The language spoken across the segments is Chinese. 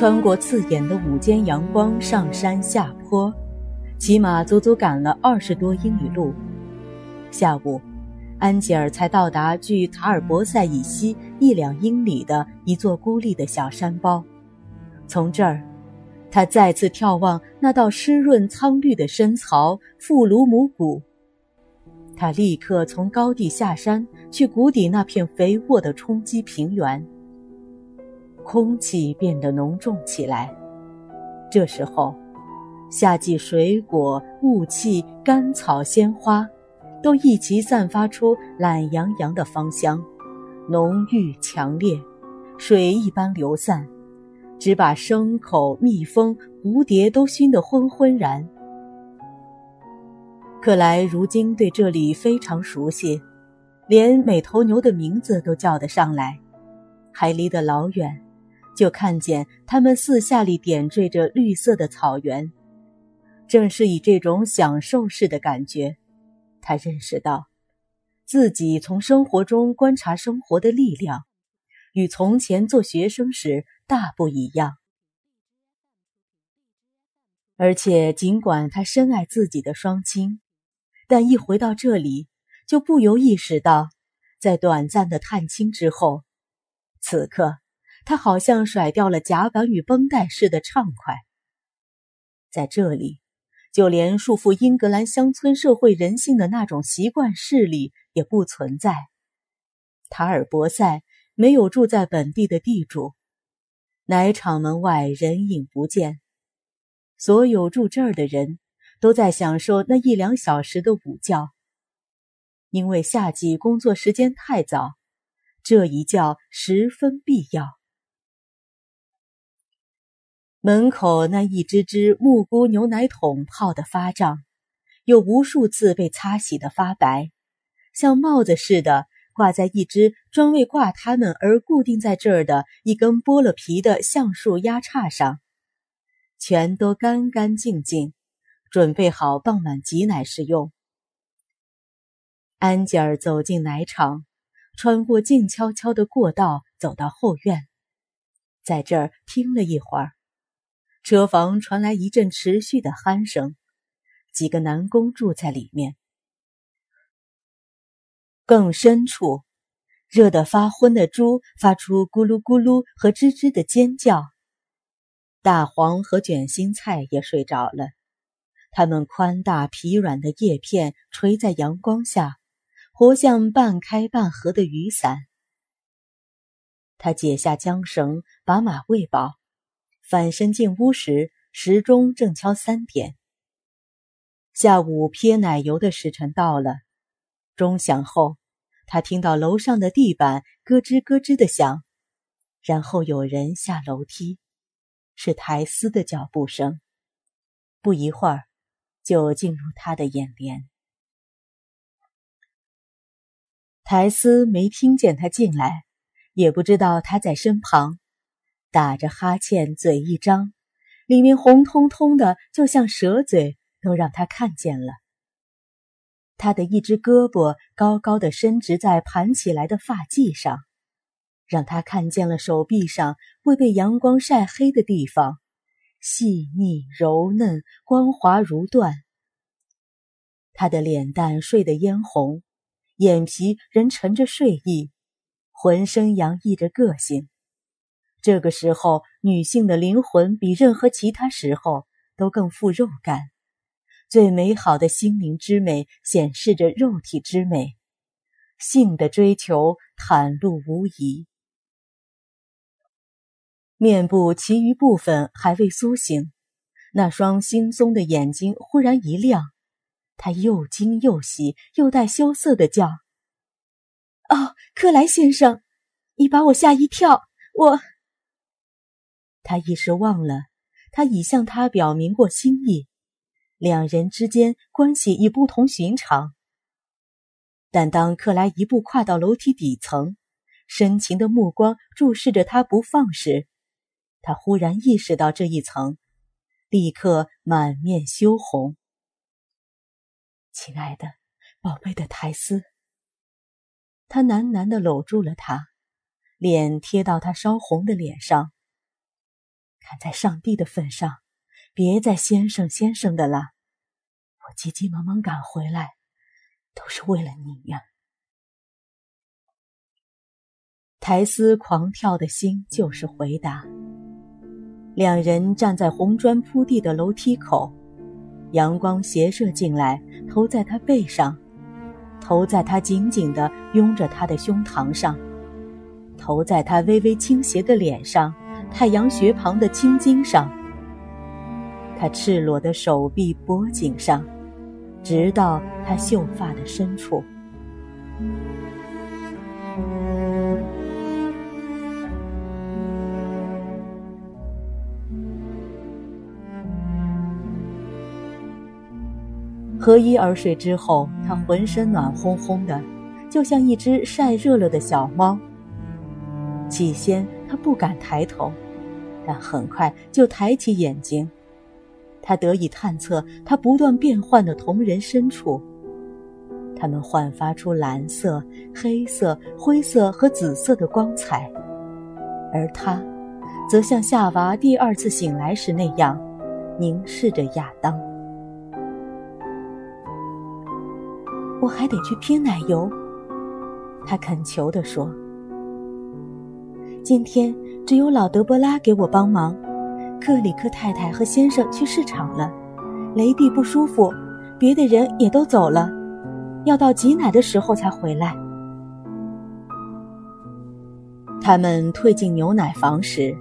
穿过刺眼的午间阳光，上山下坡，骑马足足赶了二十多英里路。下午，安吉尔才到达距塔尔博塞以西一两英里的一座孤立的小山包。从这儿，他再次眺望那道湿润苍绿的深槽——富鲁姆谷。他立刻从高地下山，去谷底那片肥沃的冲积平原。空气变得浓重起来。这时候，夏季水果、雾气、甘草、鲜花，都一齐散发出懒洋洋的芳香，浓郁强烈，水一般流散，只把牲口、蜜蜂、蝴蝶都熏得昏昏然。克莱如今对这里非常熟悉，连每头牛的名字都叫得上来，还离得老远，就看见他们四下里点缀着绿色的草原。正是以这种享受式的感觉，他认识到，自己从生活中观察生活的力量，与从前做学生时大不一样。而且，尽管他深爱自己的双亲。但一回到这里，就不由意识到，在短暂的探亲之后，此刻他好像甩掉了甲板与绷带似的畅快。在这里，就连束缚英格兰乡村社会人性的那种习惯势力也不存在。塔尔博塞没有住在本地的地主，奶场门外人影不见，所有住这儿的人。都在享受那一两小时的午觉，因为夏季工作时间太早，这一觉十分必要。门口那一只只木菇牛奶桶泡得发胀，有无数次被擦洗的发白，像帽子似的挂在一只专为挂它们而固定在这儿的一根剥了皮的橡树压叉上，全都干干净净。准备好傍晚挤奶时用。安吉尔走进奶场，穿过静悄悄的过道，走到后院，在这儿听了一会儿，车房传来一阵持续的鼾声，几个男工住在里面。更深处，热得发昏的猪发出咕噜咕噜和吱吱的尖叫，大黄和卷心菜也睡着了。它们宽大疲软的叶片垂在阳光下，活像半开半合的雨伞。他解下缰绳，把马喂饱，反身进屋时，时钟正敲三点。下午撇奶油的时辰到了，钟响后，他听到楼上的地板咯吱咯吱的响，然后有人下楼梯，是苔丝的脚步声。不一会儿。就进入他的眼帘。苔丝没听见他进来，也不知道他在身旁，打着哈欠，嘴一张，里面红彤彤的，就像蛇嘴，都让他看见了。他的一只胳膊高高的伸直在盘起来的发髻上，让他看见了手臂上未被阳光晒黑的地方。细腻柔嫩，光滑如缎。他的脸蛋睡得嫣红，眼皮仍沉着睡意，浑身洋溢着个性。这个时候，女性的灵魂比任何其他时候都更富肉感。最美好的心灵之美显示着肉体之美，性的追求袒露无遗。面部其余部分还未苏醒，那双惺忪的眼睛忽然一亮，他又惊又喜，又带羞涩的叫：“哦，克莱先生，你把我吓一跳！我……他一时忘了，他已向他表明过心意，两人之间关系已不同寻常。但当克莱一步跨到楼梯底层，深情的目光注视着他不放时，他忽然意识到这一层，立刻满面羞红。亲爱的，宝贝的苔丝。他喃喃地搂住了她，脸贴到她烧红的脸上。看在上帝的份上，别再先生先生的了。我急急忙忙赶回来，都是为了你呀。苔丝狂跳的心就是回答。两人站在红砖铺地的楼梯口，阳光斜射进来，投在他背上。头在他紧紧地拥着他的胸膛上，头在他微微倾斜的脸上，太阳穴旁的青筋上，他赤裸的手臂脖颈上，直到他秀发的深处。合衣而睡之后，他浑身暖烘烘的，就像一只晒热了的小猫。起先不敢抬头，但很快就抬起眼睛。他得以探测他不断变换的瞳仁深处，它们焕发出蓝色、黑色、灰色和紫色的光彩，而他，则像夏娃第二次醒来时那样，凝视着亚当。我还得去拼奶油，他恳求地说：“今天只有老德波拉给我帮忙，克里克太太和先生去市场了，雷蒂不舒服，别的人也都走了，要到挤奶的时候才回来。”他们退进牛奶房时，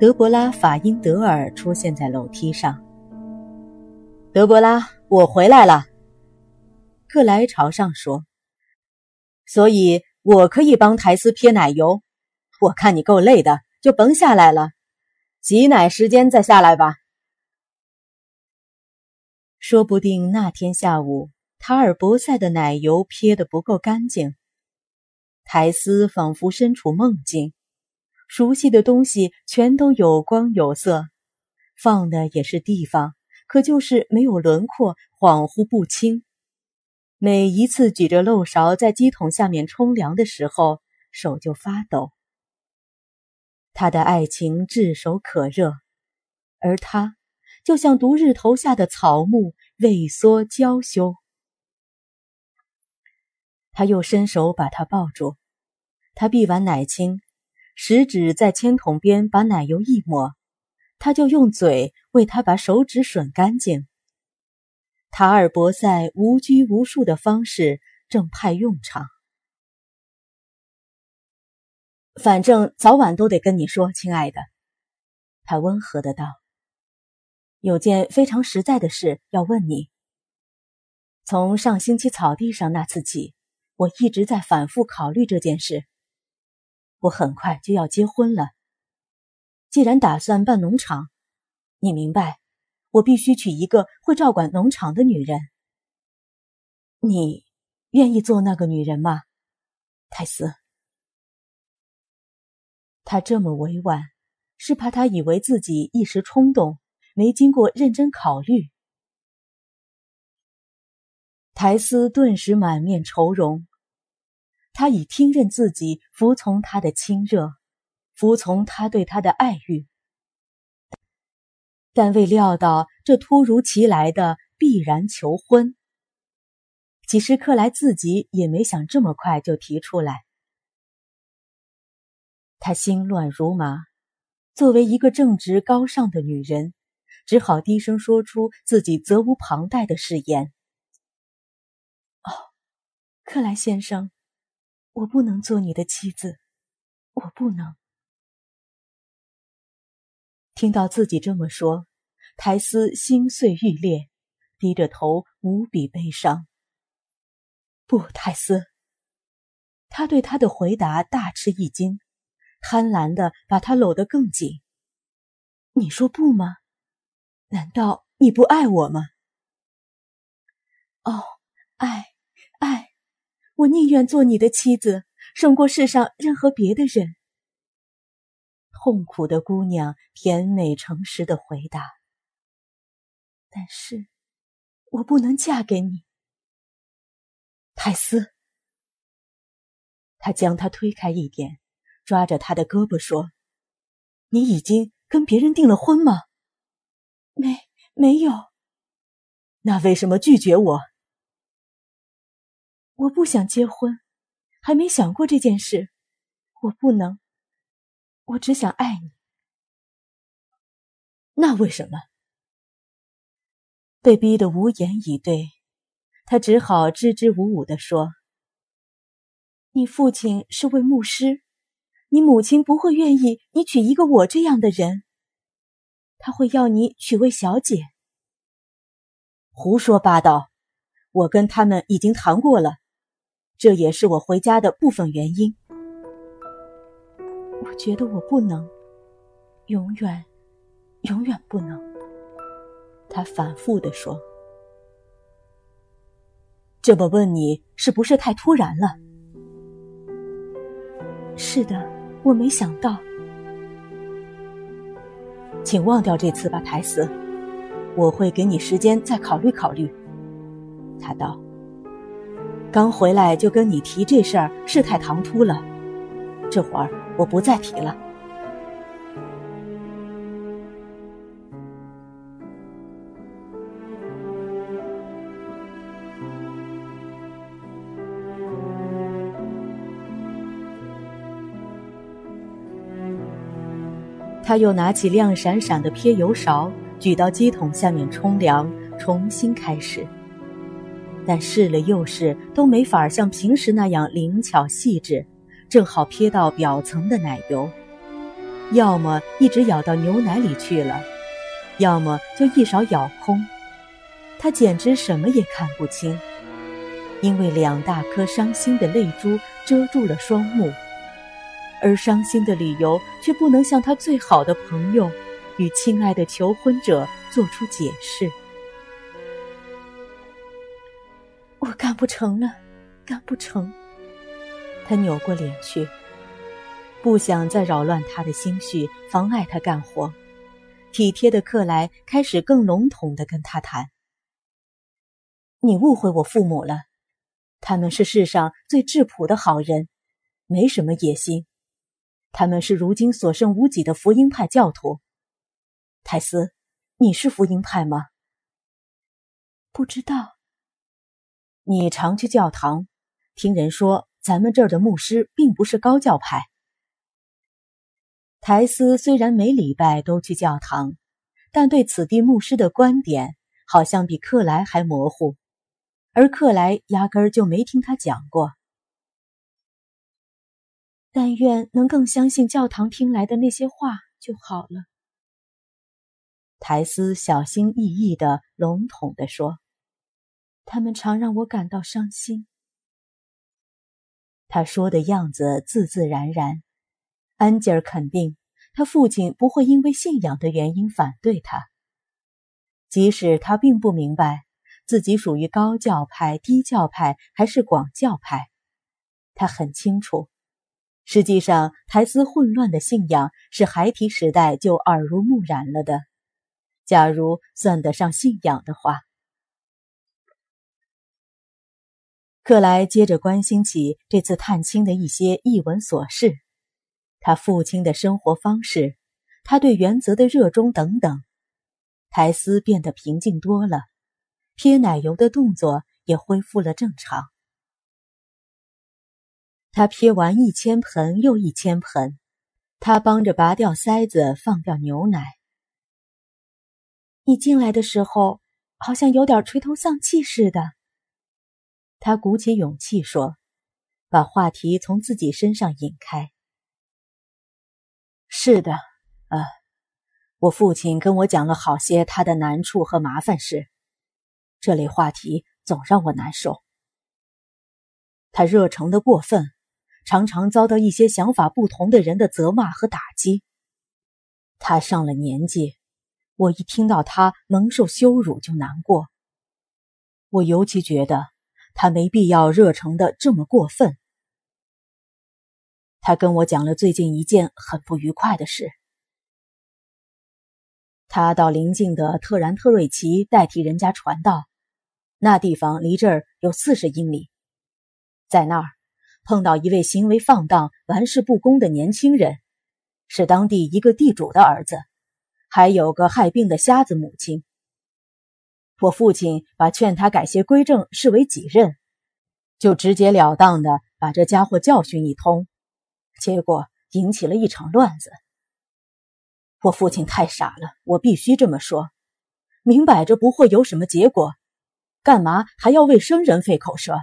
德伯拉·法因德尔出现在楼梯上。“德伯拉，我回来了。”克莱朝上说：“所以我可以帮苔丝撇奶油。我看你够累的，就甭下来了。挤奶时间再下来吧。说不定那天下午塔尔博塞的奶油撇得不够干净。苔丝仿佛身处梦境，熟悉的东西全都有光有色，放的也是地方，可就是没有轮廓，恍惚不清。”每一次举着漏勺在鸡桶下面冲凉的时候，手就发抖。他的爱情炙手可热，而他就像毒日头下的草木，畏缩娇羞。他又伸手把她抱住，他闭完奶清，食指在铅筒边把奶油一抹，他就用嘴为他把手指吮干净。塔尔博塞无拘无束的方式正派用场。反正早晚都得跟你说，亲爱的，他温和的道：“有件非常实在的事要问你。从上星期草地上那次起，我一直在反复考虑这件事。我很快就要结婚了。既然打算办农场，你明白。”我必须娶一个会照管农场的女人。你愿意做那个女人吗，泰斯？他这么委婉，是怕他以为自己一时冲动，没经过认真考虑。苔丝顿时满面愁容，他已听任自己服从他的亲热，服从他对他的爱欲。但未料到这突如其来的必然求婚。其实克莱自己也没想这么快就提出来。她心乱如麻，作为一个正直高尚的女人，只好低声说出自己责无旁贷的誓言：“哦，克莱先生，我不能做你的妻子，我不能。”听到自己这么说，苔丝心碎欲裂，低着头，无比悲伤。不，苔丝。他对他的回答大吃一惊，贪婪的把他搂得更紧。你说不吗？难道你不爱我吗？哦，爱，爱，我宁愿做你的妻子，胜过世上任何别的人。痛苦的姑娘甜美诚实的回答。但是，我不能嫁给你，泰斯。他将他推开一点，抓着他的胳膊说：“你已经跟别人订了婚吗？”“没，没有。”“那为什么拒绝我？”“我不想结婚，还没想过这件事。我不能，我只想爱你。”“那为什么？”被逼得无言以对，他只好支支吾吾地说。你父亲是位牧师，你母亲不会愿意你娶一个我这样的人。他会要你娶位小姐。胡说八道！我跟他们已经谈过了，这也是我回家的部分原因。我觉得我不能，永远，永远不能。他反复的说：“这么问你，是不是太突然了？”是的，我没想到。请忘掉这次吧，台词。我会给你时间再考虑考虑。他道：“刚回来就跟你提这事儿，是太唐突了。这会儿我不再提了。”他又拿起亮闪闪的撇油勺，举到机桶下面冲凉，重新开始。但试了又试，都没法像平时那样灵巧细致，正好撇到表层的奶油。要么一直舀到牛奶里去了，要么就一勺舀空。他简直什么也看不清，因为两大颗伤心的泪珠遮住了双目。而伤心的理由却不能向他最好的朋友与亲爱的求婚者做出解释。我干不成了，干不成。他扭过脸去，不想再扰乱他的心绪，妨碍他干活。体贴的克莱开始更笼统的跟他谈：“你误会我父母了，他们是世上最质朴的好人，没什么野心。”他们是如今所剩无几的福音派教徒。泰斯，你是福音派吗？不知道。你常去教堂，听人说咱们这儿的牧师并不是高教派。泰斯虽然每礼拜都去教堂，但对此地牧师的观点好像比克莱还模糊，而克莱压根儿就没听他讲过。但愿能更相信教堂听来的那些话就好了。苔丝小心翼翼的、笼统的说：“他们常让我感到伤心。”他说的样子自自然然，安吉尔肯定他父亲不会因为信仰的原因反对他，即使他并不明白自己属于高教派、低教派还是广教派，他很清楚。实际上，苔丝混乱的信仰是孩提时代就耳濡目染了的。假如算得上信仰的话，克莱接着关心起这次探亲的一些译文琐事，他父亲的生活方式，他对原则的热衷等等。苔丝变得平静多了，撇奶油的动作也恢复了正常。他撇完一千盆又一千盆，他帮着拔掉塞子，放掉牛奶。你进来的时候好像有点垂头丧气似的。他鼓起勇气说，把话题从自己身上引开。是的，啊，我父亲跟我讲了好些他的难处和麻烦事，这类话题总让我难受。他热诚的过分。常常遭到一些想法不同的人的责骂和打击。他上了年纪，我一听到他蒙受羞辱就难过。我尤其觉得他没必要热诚的这么过分。他跟我讲了最近一件很不愉快的事。他到邻近的特然特瑞奇代替人家传道，那地方离这儿有四十英里，在那儿碰到一位行为放荡、玩世不恭的年轻人，是当地一个地主的儿子，还有个害病的瞎子母亲。我父亲把劝他改邪归正视为己任，就直截了当的把这家伙教训一通，结果引起了一场乱子。我父亲太傻了，我必须这么说，明摆着不会有什么结果，干嘛还要为生人费口舌？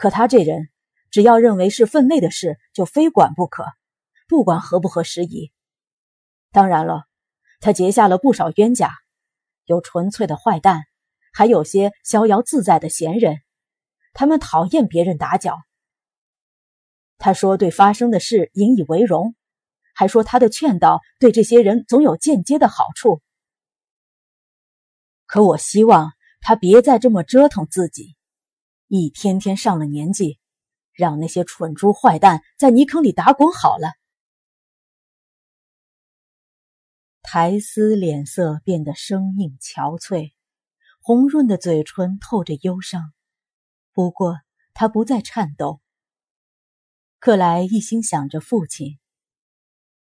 可他这人，只要认为是分内的事，就非管不可，不管合不合时宜。当然了，他结下了不少冤家。有纯粹的坏蛋，还有些逍遥自在的闲人，他们讨厌别人打搅。他说对发生的事引以为荣，还说他的劝导对这些人总有间接的好处。可我希望他别再这么折腾自己，一天天上了年纪，让那些蠢猪坏蛋在泥坑里打滚好了。苔丝脸色变得生硬憔悴，红润的嘴唇透着忧伤。不过他不再颤抖。克莱一心想着父亲。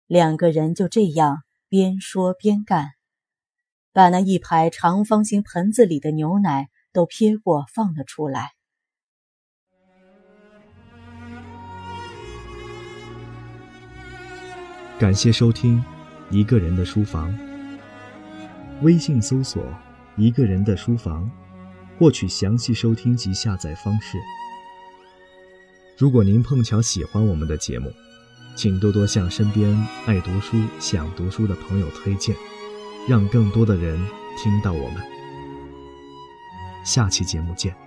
两个人就这样边说边干，把那一排长方形盆子里的牛奶都撇过放了出来。感谢收听。一个人的书房，微信搜索“一个人的书房”，获取详细收听及下载方式。如果您碰巧喜欢我们的节目，请多多向身边爱读书、想读书的朋友推荐，让更多的人听到我们。下期节目见。